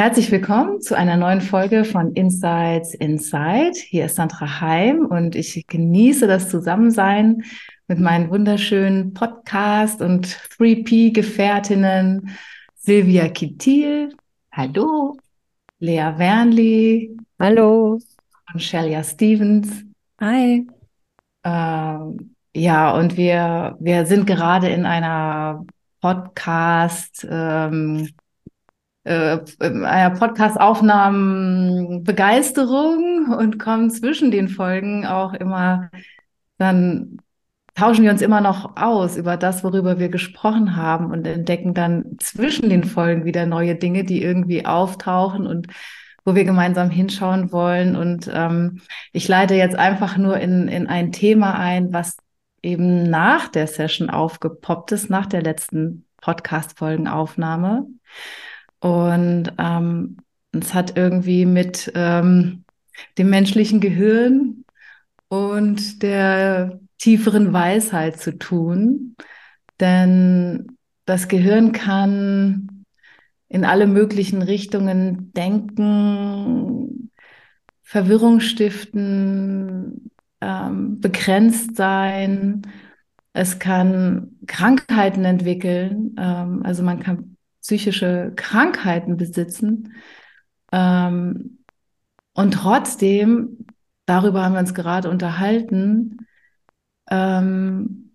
Herzlich willkommen zu einer neuen Folge von Insights Inside. Hier ist Sandra Heim und ich genieße das Zusammensein mit meinen wunderschönen Podcast- und 3P-Gefährtinnen Silvia Kittil. Hallo. Lea Wernli. Hallo. Und Shelia Stevens. Hi. Ähm, ja, und wir, wir sind gerade in einer Podcast, ähm, äh, einer Podcast-Aufnahmen Begeisterung und kommen zwischen den Folgen auch immer, dann tauschen wir uns immer noch aus über das, worüber wir gesprochen haben und entdecken dann zwischen den Folgen wieder neue Dinge, die irgendwie auftauchen und wo wir gemeinsam hinschauen wollen. Und ähm, ich leite jetzt einfach nur in, in ein Thema ein, was eben nach der Session aufgepoppt ist, nach der letzten Podcast-Folgenaufnahme. Und ähm, es hat irgendwie mit ähm, dem menschlichen Gehirn und der tieferen Weisheit zu tun. Denn das Gehirn kann in alle möglichen Richtungen denken, Verwirrung stiften, ähm, begrenzt sein. Es kann Krankheiten entwickeln. Ähm, also man kann psychische Krankheiten besitzen. Ähm, und trotzdem, darüber haben wir uns gerade unterhalten, ähm,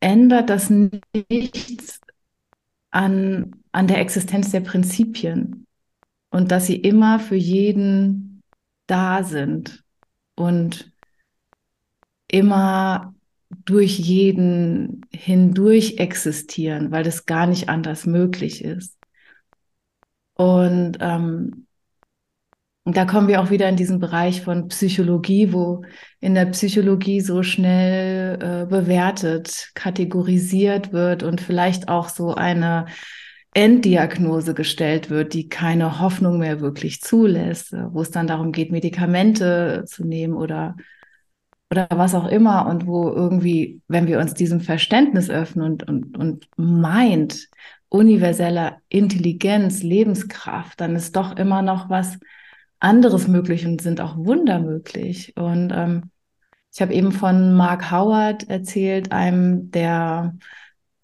ändert das nichts an, an der Existenz der Prinzipien und dass sie immer für jeden da sind und immer durch jeden hindurch existieren, weil das gar nicht anders möglich ist. Und ähm, da kommen wir auch wieder in diesen Bereich von Psychologie, wo in der Psychologie so schnell äh, bewertet, kategorisiert wird und vielleicht auch so eine Enddiagnose gestellt wird, die keine Hoffnung mehr wirklich zulässt, wo es dann darum geht, Medikamente zu nehmen oder oder was auch immer und wo irgendwie, wenn wir uns diesem Verständnis öffnen und, und, und meint, universeller Intelligenz, Lebenskraft, dann ist doch immer noch was anderes möglich und sind auch Wunder möglich. Und ähm, ich habe eben von Mark Howard erzählt, einem der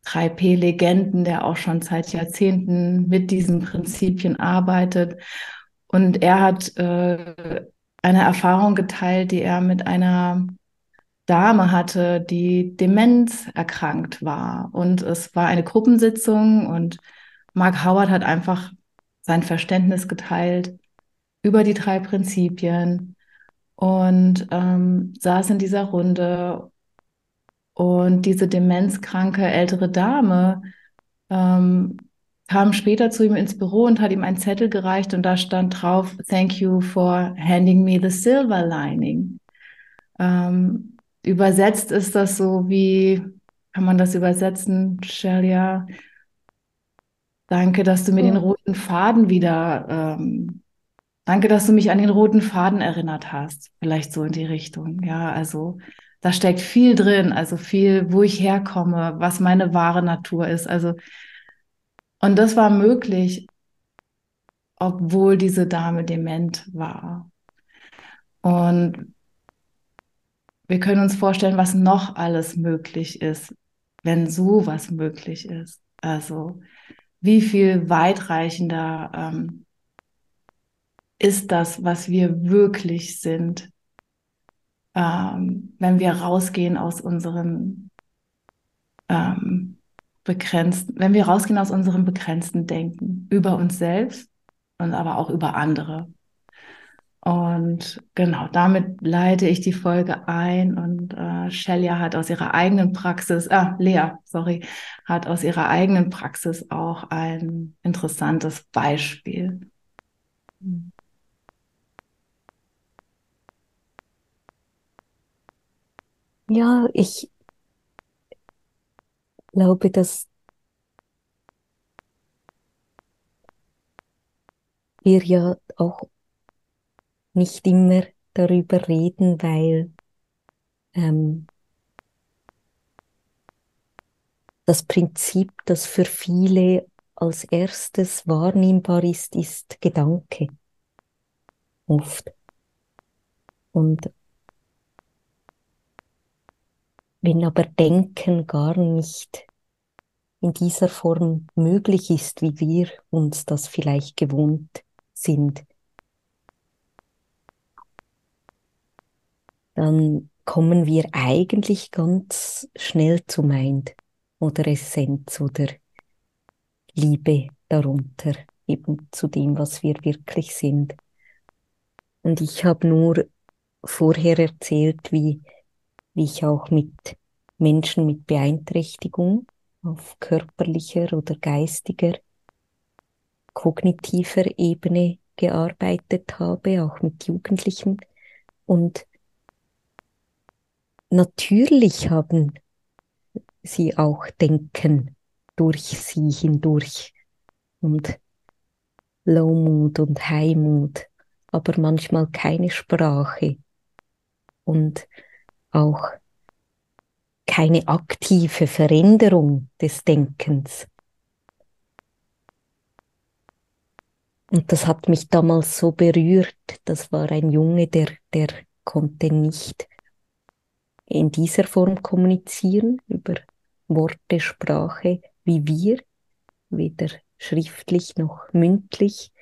3P-Legenden, der auch schon seit Jahrzehnten mit diesen Prinzipien arbeitet. Und er hat äh, eine Erfahrung geteilt, die er mit einer Dame hatte, die Demenz erkrankt war. Und es war eine Gruppensitzung und Mark Howard hat einfach sein Verständnis geteilt über die drei Prinzipien und ähm, saß in dieser Runde. Und diese demenzkranke ältere Dame ähm, kam später zu ihm ins Büro und hat ihm einen Zettel gereicht und da stand drauf, Thank you for handing me the silver lining. Ähm, übersetzt ist das so wie, kann man das übersetzen, Shelia? Danke, dass du mir den roten Faden wieder, ähm, danke, dass du mich an den roten Faden erinnert hast. Vielleicht so in die Richtung. Ja, also da steckt viel drin, also viel, wo ich herkomme, was meine wahre Natur ist. Also und das war möglich, obwohl diese Dame dement war. Und wir können uns vorstellen, was noch alles möglich ist, wenn sowas möglich ist. Also wie viel weitreichender ähm, ist das, was wir wirklich sind, ähm, wenn wir rausgehen aus unserem ähm, begrenzten, wenn wir rausgehen aus unserem begrenzten Denken über uns selbst und aber auch über andere. Und genau, damit leite ich die Folge ein und äh, Shelia hat aus ihrer eigenen Praxis, ah, Lea, sorry, hat aus ihrer eigenen Praxis auch ein interessantes Beispiel. Ja, ich glaube, dass wir ja auch nicht immer darüber reden, weil ähm, das Prinzip, das für viele als erstes wahrnehmbar ist, ist Gedanke. Oft. Und wenn aber Denken gar nicht in dieser Form möglich ist, wie wir uns das vielleicht gewohnt sind, dann kommen wir eigentlich ganz schnell zu Mind oder Essenz oder Liebe darunter, eben zu dem, was wir wirklich sind. Und ich habe nur vorher erzählt, wie, wie ich auch mit Menschen mit Beeinträchtigung auf körperlicher oder geistiger, kognitiver Ebene gearbeitet habe, auch mit Jugendlichen. Und natürlich haben sie auch Denken durch sie hindurch und Low-Mood und High-Mood, aber manchmal keine Sprache und auch keine aktive Veränderung des Denkens. Und das hat mich damals so berührt. Das war ein Junge, der, der konnte nicht in dieser Form kommunizieren, über Worte, Sprache, wie wir, weder schriftlich noch mündlich.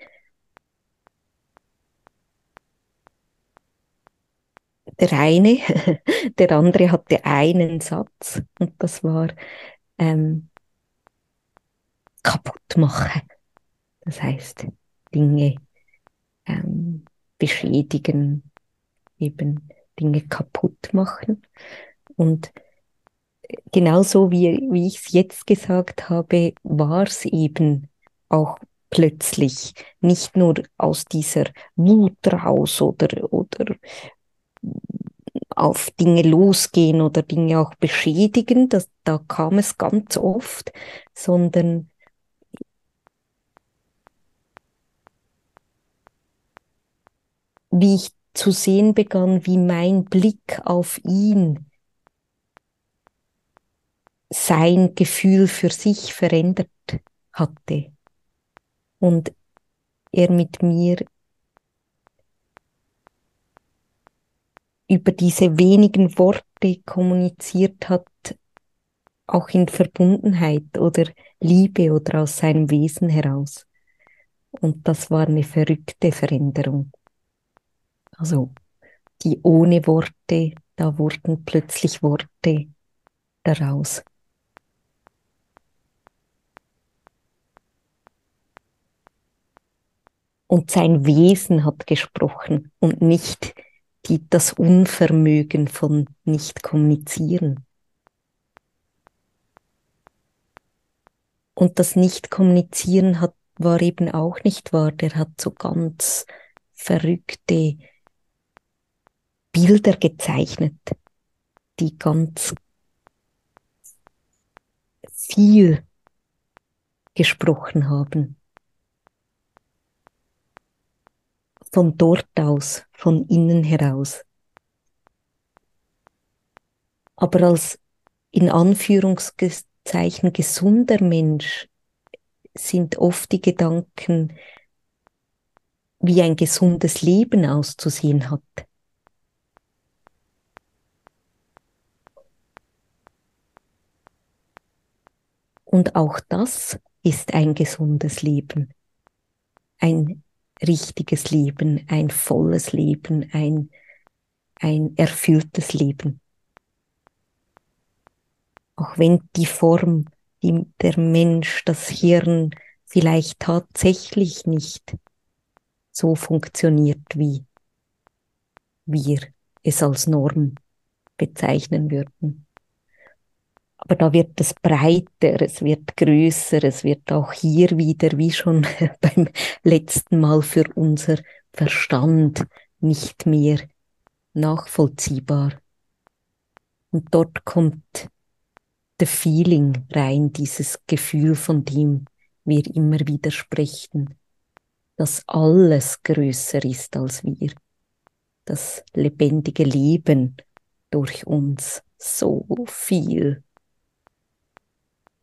Der eine, der andere hatte einen Satz und das war ähm, kaputt machen. Das heißt, Dinge ähm, beschädigen, eben Dinge kaputt machen. Und genauso wie, wie ich es jetzt gesagt habe, war es eben auch plötzlich nicht nur aus dieser Wut raus oder, oder auf Dinge losgehen oder Dinge auch beschädigen, das, da kam es ganz oft, sondern wie ich zu sehen begann, wie mein Blick auf ihn sein Gefühl für sich verändert hatte. Und er mit mir über diese wenigen Worte kommuniziert hat, auch in Verbundenheit oder Liebe oder aus seinem Wesen heraus. Und das war eine verrückte Veränderung. Also die ohne Worte, da wurden plötzlich Worte daraus. Und sein Wesen hat gesprochen und nicht die, das Unvermögen von nicht kommunizieren. Und das Nicht-Kommunizieren hat, war eben auch nicht wahr. Der hat so ganz verrückte Bilder gezeichnet, die ganz viel gesprochen haben. Von dort aus, von innen heraus. Aber als in Anführungszeichen gesunder Mensch sind oft die Gedanken, wie ein gesundes Leben auszusehen hat. Und auch das ist ein gesundes Leben, ein richtiges Leben, ein volles Leben, ein, ein erfülltes Leben. Auch wenn die Form, die der Mensch, das Hirn vielleicht tatsächlich nicht so funktioniert wie wir es als Norm bezeichnen würden. Aber da wird es breiter, es wird größer, es wird auch hier wieder, wie schon beim letzten Mal, für unser Verstand nicht mehr nachvollziehbar. Und dort kommt the feeling rein, dieses Gefühl, von dem wir immer wieder sprechen, dass alles größer ist als wir, das lebendige Leben durch uns so viel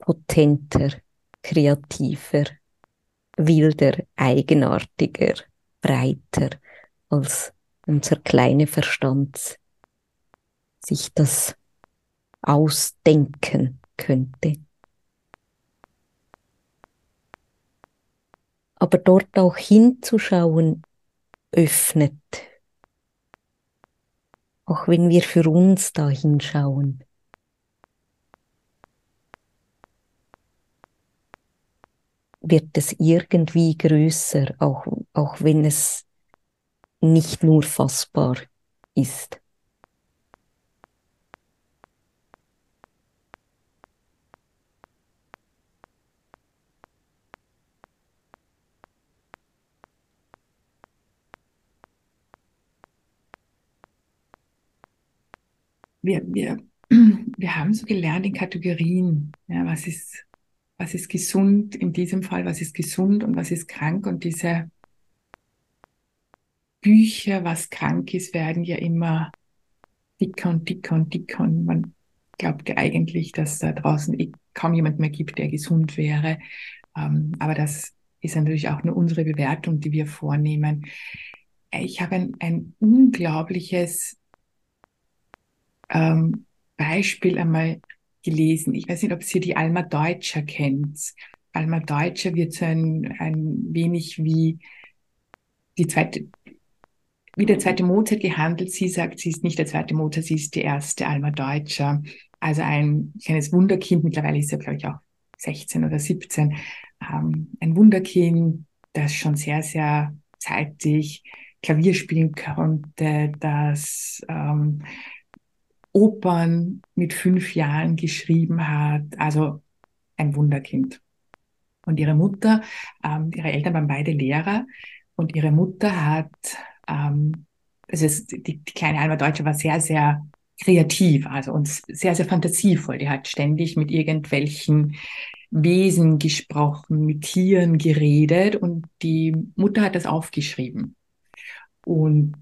potenter, kreativer, wilder, eigenartiger, breiter als unser kleiner Verstand sich das ausdenken könnte. Aber dort auch hinzuschauen öffnet, auch wenn wir für uns da hinschauen. Wird es irgendwie größer, auch, auch wenn es nicht nur fassbar ist. wir, wir, wir haben so gelernt in Kategorien, ja, was ist, was ist gesund in diesem Fall, was ist gesund und was ist krank und diese Bücher, was krank ist, werden ja immer dicker und dicker und dicker und man glaubt ja eigentlich, dass da draußen eh kaum jemand mehr gibt, der gesund wäre. Ähm, aber das ist natürlich auch nur unsere Bewertung, die wir vornehmen. Ich habe ein, ein unglaubliches ähm, Beispiel einmal gelesen. Ich weiß nicht, ob Sie die Alma Deutscher kennt. Alma Deutscher wird so ein, ein wenig wie die zweite, wie der zweite Mozart gehandelt. Sie sagt, sie ist nicht der zweite Mozart, sie ist die erste Alma Deutscher. Also ein kleines Wunderkind. Mittlerweile ist er, glaube ich, auch 16 oder 17. Ähm, ein Wunderkind, das schon sehr, sehr zeitig Klavier spielen konnte, das ähm, Opern mit fünf Jahren geschrieben hat. Also ein Wunderkind. Und ihre Mutter, ähm, ihre Eltern waren beide Lehrer und ihre Mutter hat, ähm, also es, die, die kleine Alma Deutsche war sehr, sehr kreativ, also und sehr, sehr fantasievoll. Die hat ständig mit irgendwelchen Wesen gesprochen, mit Tieren geredet und die Mutter hat das aufgeschrieben und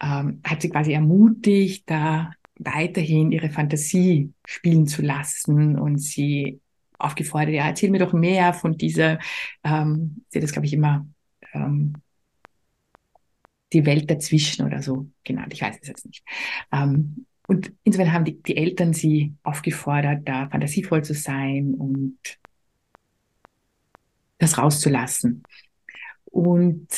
ähm, hat sie quasi ermutigt, da weiterhin ihre Fantasie spielen zu lassen und sie aufgefordert, ja, erzähl mir doch mehr von dieser, ähm, sie hat das, glaube ich, immer ähm, die Welt dazwischen oder so genannt, ich weiß es jetzt nicht. Ähm, und insofern haben die, die Eltern sie aufgefordert, da fantasievoll zu sein und das rauszulassen. Und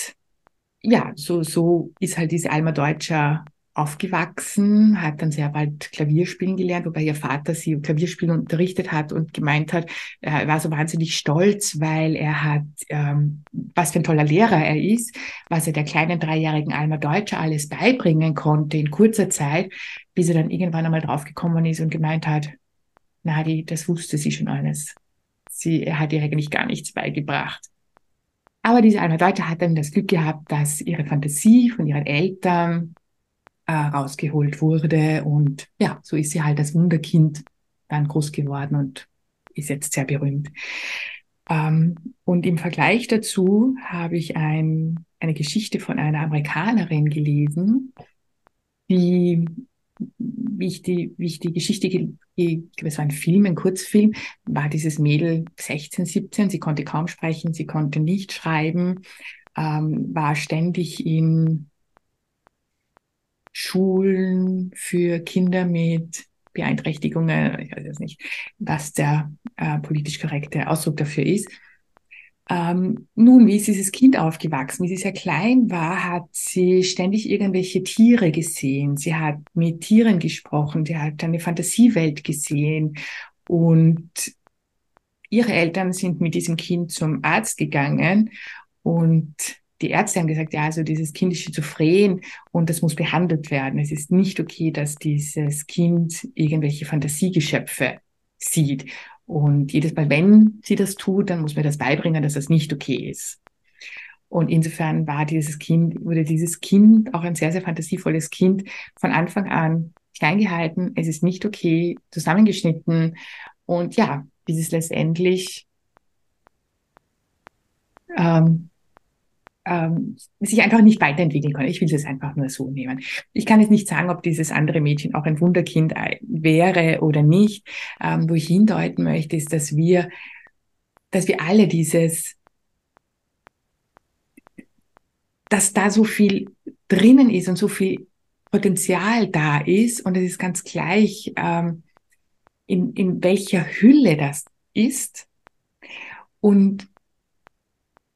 ja, so, so ist halt diese Alma Deutscher aufgewachsen, hat dann sehr bald Klavierspielen gelernt, wobei ihr Vater sie Klavierspielen unterrichtet hat und gemeint hat, er war so wahnsinnig stolz, weil er hat, ähm, was für ein toller Lehrer er ist, was er der kleinen dreijährigen Alma Deutscher alles beibringen konnte in kurzer Zeit, bis er dann irgendwann einmal draufgekommen ist und gemeint hat, na, die, das wusste sie schon alles. Sie, er hat ihr eigentlich gar nichts beigebracht. Aber diese Alma Deutscher hat dann das Glück gehabt, dass ihre Fantasie von ihren Eltern äh, rausgeholt wurde. Und ja, so ist sie halt als Wunderkind dann groß geworden und ist jetzt sehr berühmt. Ähm, und im Vergleich dazu habe ich ein, eine Geschichte von einer Amerikanerin gelesen, die wie ich die, wie ich die Geschichte, es war ein Film, ein Kurzfilm, war dieses Mädel 16, 17, sie konnte kaum sprechen, sie konnte nicht schreiben, ähm, war ständig in Schulen für Kinder mit Beeinträchtigungen, ich weiß jetzt nicht, was der äh, politisch korrekte Ausdruck dafür ist. Ähm, nun, wie ist dieses Kind aufgewachsen? Wie sie sehr klein war, hat sie ständig irgendwelche Tiere gesehen. Sie hat mit Tieren gesprochen, sie hat eine Fantasiewelt gesehen und ihre Eltern sind mit diesem Kind zum Arzt gegangen und die Ärzte haben gesagt, ja, also dieses Kind ist schizophren und das muss behandelt werden. Es ist nicht okay, dass dieses Kind irgendwelche Fantasiegeschöpfe sieht. Und jedes Mal, wenn sie das tut, dann muss man das beibringen, dass das nicht okay ist. Und insofern war dieses Kind, wurde dieses Kind auch ein sehr, sehr fantasievolles Kind von Anfang an klein gehalten. Es ist nicht okay, zusammengeschnitten. Und ja, bis es letztendlich ähm, ähm, sich einfach nicht weiterentwickeln kann. Ich will das einfach nur so nehmen. Ich kann jetzt nicht sagen, ob dieses andere Mädchen auch ein Wunderkind wäre oder nicht. Ähm, wo ich hindeuten möchte, ist, dass wir, dass wir alle dieses dass da so viel drinnen ist und so viel Potenzial da ist und es ist ganz gleich, ähm, in, in welcher Hülle das ist und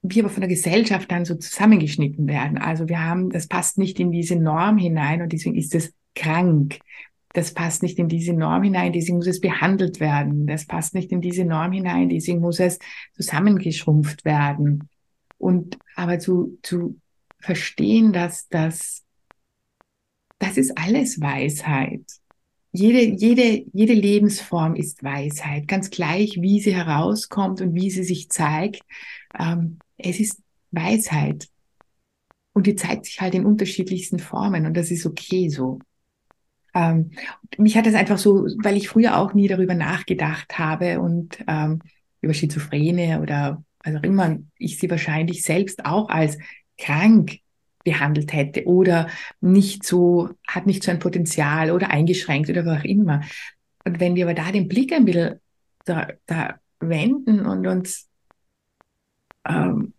wir aber von der Gesellschaft dann so zusammengeschnitten werden. Also wir haben, das passt nicht in diese Norm hinein und deswegen ist es krank. Das passt nicht in diese Norm hinein, deswegen muss es behandelt werden. Das passt nicht in diese Norm hinein, deswegen muss es zusammengeschrumpft werden. Und aber zu, zu verstehen, dass das, das ist alles Weisheit. Jede, jede, jede Lebensform ist Weisheit, ganz gleich, wie sie herauskommt und wie sie sich zeigt. Ähm, es ist Weisheit. Und die zeigt sich halt in unterschiedlichsten Formen und das ist okay so. Ähm, mich hat das einfach so, weil ich früher auch nie darüber nachgedacht habe und ähm, über Schizophrene oder also immer ich sie wahrscheinlich selbst auch als krank behandelt hätte oder nicht so, hat nicht so ein Potenzial oder eingeschränkt oder was auch immer. Und wenn wir aber da den Blick ein bisschen da, da wenden und uns ähm,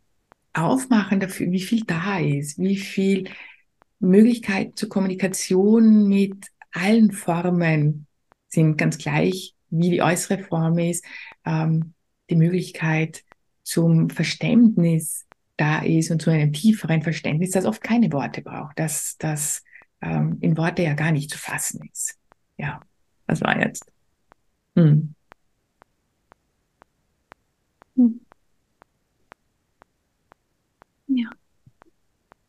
aufmachen dafür, wie viel da ist, wie viel Möglichkeit zur Kommunikation mit allen Formen sind, ganz gleich, wie die äußere Form ist, ähm, die Möglichkeit zum Verständnis da ist und zu einem tieferen Verständnis, das oft keine Worte braucht, dass das ähm, in Worte ja gar nicht zu fassen ist. Ja, das war jetzt. Hm. Hm. Ja.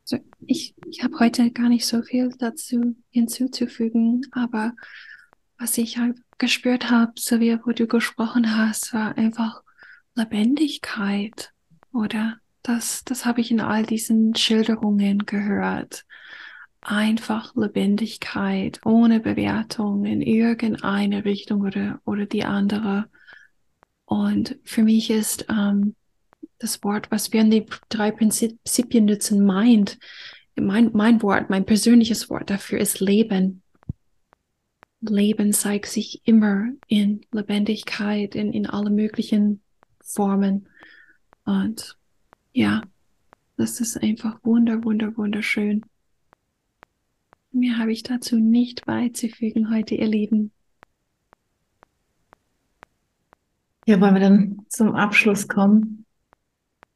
So, ich ich habe heute gar nicht so viel dazu hinzuzufügen, aber was ich halt gespürt habe, so wie wo du gesprochen hast, war einfach Lebendigkeit oder das, das habe ich in all diesen Schilderungen gehört. Einfach Lebendigkeit, ohne Bewertung in irgendeine Richtung oder, oder die andere. Und für mich ist ähm, das Wort, was wir in die drei Prinzipien nutzen, meint, mein, mein Wort, mein persönliches Wort dafür ist Leben. Leben zeigt sich immer in Lebendigkeit, in, in alle möglichen Formen. Und ja, das ist einfach wunder, wunder, wunderschön. Mehr habe ich dazu nicht beizufügen heute, ihr Lieben. Ja, wollen wir dann zum Abschluss kommen?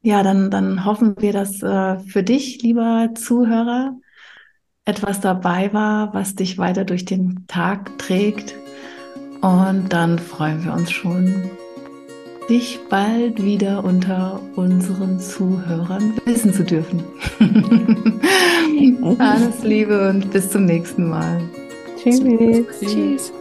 Ja, dann, dann hoffen wir, dass äh, für dich, lieber Zuhörer, etwas dabei war, was dich weiter durch den Tag trägt. Und dann freuen wir uns schon dich bald wieder unter unseren Zuhörern wissen zu dürfen. Alles Liebe und bis zum nächsten Mal. Tschüss. Tschüss.